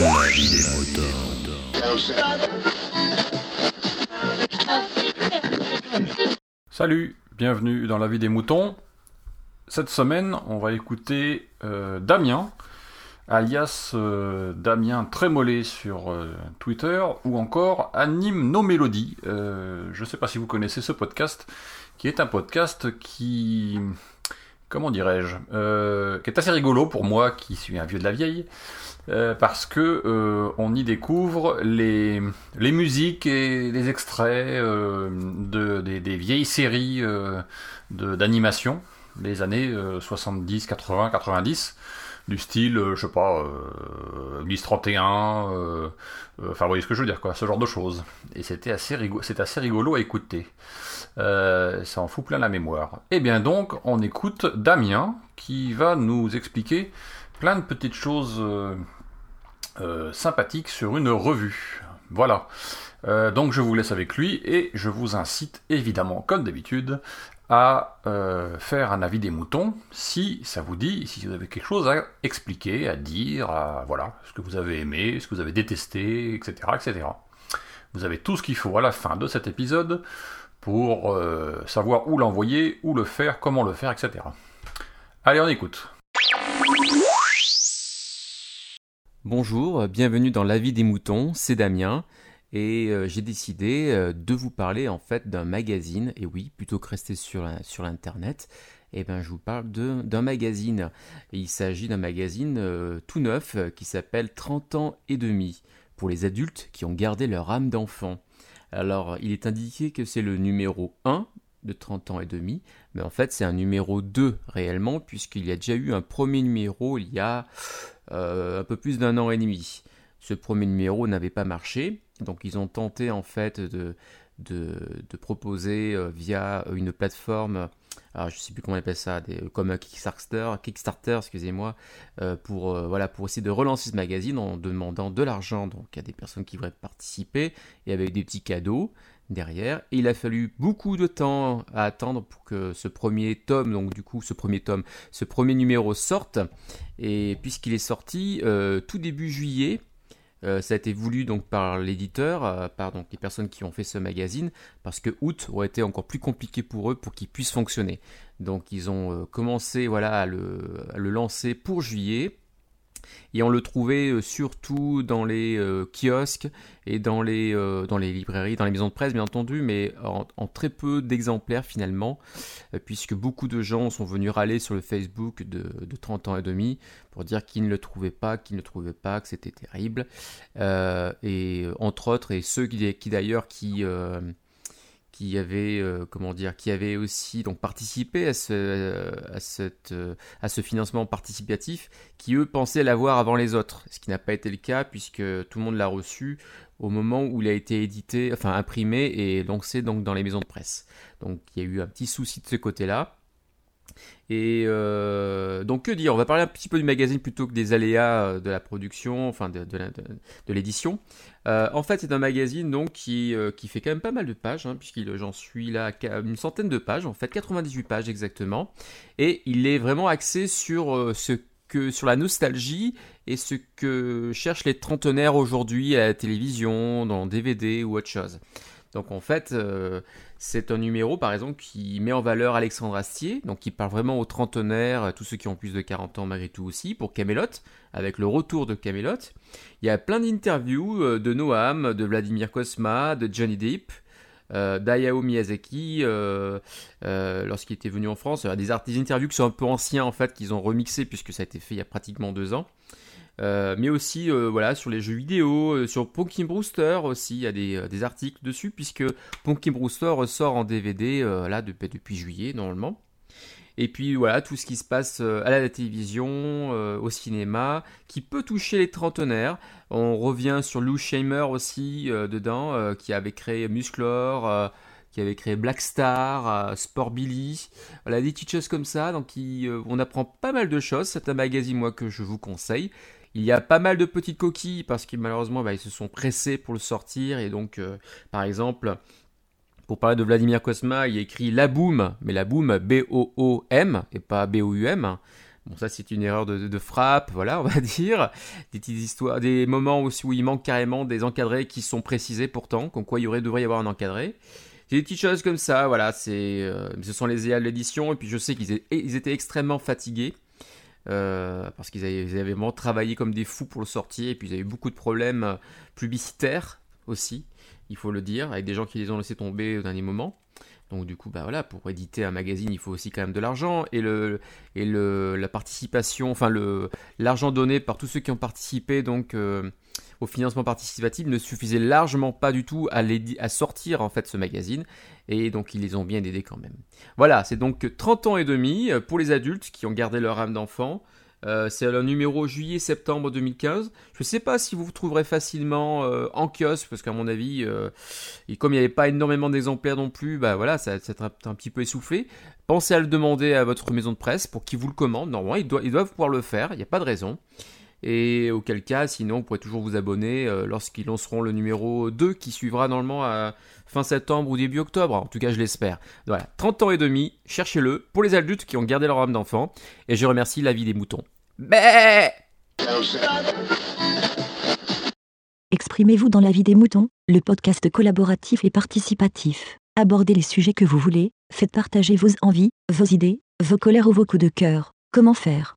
La des moutons. Salut, bienvenue dans la vie des moutons. Cette semaine, on va écouter euh, Damien, alias euh, Damien Trémollet sur euh, Twitter, ou encore Anime nos mélodies. Je ne sais pas si vous connaissez ce podcast, qui est un podcast qui, comment dirais-je, euh, qui est assez rigolo pour moi, qui suis un vieux de la vieille. euh, parce que euh, on y découvre les, les musiques et les extraits euh, de, des, des vieilles séries euh, d'animation des années euh, 70, 80, 90 du style, euh, je sais pas, euh, Ulysse 31, euh, enfin vous voyez ce que je veux dire quoi, ce genre de choses. Et c'était assez, rigo- c'est assez rigolo à écouter. Euh, ça en fout plein la mémoire. Et bien donc, on écoute Damien qui va nous expliquer plein de petites choses euh, euh, sympathiques sur une revue. Voilà. Donc je vous laisse avec lui et je vous incite évidemment, comme d'habitude, à faire un avis des moutons si ça vous dit, si vous avez quelque chose à expliquer, à dire, à, voilà, ce que vous avez aimé, ce que vous avez détesté, etc., etc. Vous avez tout ce qu'il faut à la fin de cet épisode pour euh, savoir où l'envoyer, où le faire, comment le faire, etc. Allez, on écoute. Bonjour, euh, bienvenue dans La vie des moutons, c'est Damien et euh, j'ai décidé de vous parler en fait d'un magazine et oui, plutôt que rester sur, l'internet, eh ben, je vous parle d'un magazine. Il s'agit d'un magazine tout neuf qui s'appelle 30 ans et demi les adultes qui ont gardé leur âme d'enfant. Alors, il est indiqué que c'est le numéro 1 de 30 ans et demi, mais en fait c'est un numéro 2 réellement puisqu'il y a déjà eu un premier numéro il y a euh, un peu plus d'un an et demi. Ce premier numéro n'avait pas marché, donc ils ont tenté en fait de, de, proposer euh, via une plateforme, alors je sais plus comment on appelle ça, des- comme un Kickstarter, Kickstarter, excusez-moi, euh, pour euh, voilà pour essayer de relancer ce magazine en demandant de l'argent donc à des personnes qui voudraient participer et avec des petits cadeaux derrière. Il a fallu beaucoup de temps à attendre pour que ce premier tome, donc du coup ce premier tome, ce premier numéro sorte. Et puisqu'il est sorti euh, tout début juillet, euh, ça a été voulu donc par l'éditeur, euh, par donc les personnes qui ont fait ce magazine, parce que août aurait été encore plus compliqué pour eux pour qu'il puisse fonctionner. Donc ils ont euh, commencé voilà à le lancer pour juillet. Et on le trouvait euh, surtout dans les euh, kiosques et dans les, euh, dans les librairies, dans les maisons de presse bien entendu, mais en, très peu d'exemplaires finalement, puisque beaucoup de gens sont venus râler sur le Facebook de, de 30 ans et demi pour dire qu'ils ne le trouvaient pas, qu'ils ne le trouvaient pas, que c'était terrible. Et entre autres, et ceux qui, qui d'ailleurs qui... qui avaient, euh, comment dire, qui avaient aussi donc participé à ce, euh, à cette, euh, à ce financement participatif, qui eux pensaient l'avoir avant les autres, ce qui n'a pas été le cas puisque tout le monde l'a reçu au moment où il a été édité, enfin imprimé et lancé donc dans les maisons de presse. Donc il y a eu un petit souci de ce côté-là. Et euh, donc que dire? On va parler un petit peu du magazine plutôt que des aléas euh, de la production, enfin de, l'édition. Euh, en fait, c'est un magazine donc qui, fait quand même pas mal de pages, hein, puisqu'il j'en suis là à une centaine de pages, en fait 98 pages exactement, et il est vraiment axé sur ce que sur la nostalgie et ce que cherchent les trentenaires aujourd'hui à la télévision, dans DVD ou autre chose. Donc en fait, euh, c'est un numéro par exemple qui met en valeur Alexandre Astier, donc qui parle vraiment aux trentenaires, tous ceux qui ont plus de 40 ans malgré tout aussi, pour Camelot, avec le retour de Camelot. Il y a plein d'interviews euh, de Noam, de Vladimir Kosma, de Johnny Depp, euh, d'Ayao Miyazaki euh, lorsqu'il était venu en France. Des, des interviews qui sont un peu anciens en fait, qu'ils ont remixés puisque ça a été fait il y a pratiquement deux ans. Euh, mais aussi euh, voilà sur les jeux vidéo, euh, sur Punky Brewster aussi, il y a des, articles dessus puisque Punky Brewster ressort en DVD là depuis, juillet normalement. Et puis voilà, tout ce qui se passe à la télévision, au cinéma, qui peut toucher les trentenaires. On revient sur Lou Shamer aussi dedans, qui avait créé Musclor, qui avait créé Black Star, Sport Billy. Voilà, des petites choses comme ça. Donc on apprend pas mal de choses. C'est un magazine, moi, que je vous conseille. Il y a pas mal de petites coquilles parce que malheureusement, bah, ils se sont pressés pour le sortir. Et donc, euh, par exemple, pour parler de Vladimir Kosma, il écrit La Boom, mais La Boom B-O-O-M et pas B-O-U-M. Bon, ça, c'est une erreur de, frappe, voilà, on va dire. Des petites histoires, des moments aussi où il manque carrément des encadrés qui sont précisés pourtant, comme quoi il aurait, devrait y avoir un encadré. Des petites choses comme ça, voilà, c'est, euh, ce sont les EA de l'édition, et puis je sais qu'ils étaient extrêmement fatigués. Euh, parce qu'ils avaient, vraiment travaillé comme des fous pour le sortir, et puis ils avaient eu beaucoup de problèmes euh, publicitaires aussi, il faut le dire, avec des gens qui les ont laissés tomber au dernier moment. Donc du coup, bah voilà, pour éditer un magazine, il faut aussi quand même de l'argent et le et le la participation, enfin l'argent donné par tous ceux qui ont participé donc euh, au financement participatif ne suffisait largement pas du tout à, sortir en fait ce magazine et donc ils les ont bien aidés quand même. Voilà, c'est donc 30 ans et demi pour les adultes qui ont gardé leur âme d'enfant. Euh, c'est le numéro juillet-septembre 2015. Je ne sais pas si vous vous trouverez facilement euh, en kiosque, parce qu'à mon avis, euh, et comme il n'y avait pas énormément d'exemplaires non plus, bah voilà, ça, c'est un, un, petit peu essoufflé. Pensez à le demander à votre maison de presse pour qu'ils vous le commandent. Normalement, ils doivent pouvoir le faire, il n'y a pas de raison. Et auquel cas, sinon, vous pourrez toujours vous abonner lorsqu'ils lanceront le numéro 2 qui suivra normalement à fin septembre ou début octobre. En tout cas, je l'espère. Voilà, 30 ans et demi, cherchez-le pour les adultes qui ont gardé leur âme d'enfant. Et je remercie la vie des moutons. Bé Exprimez-vous dans la vie des moutons, le podcast collaboratif et participatif. Abordez les sujets que vous voulez, faites partager vos envies, vos idées, vos colères ou vos coups de cœur. Comment faire?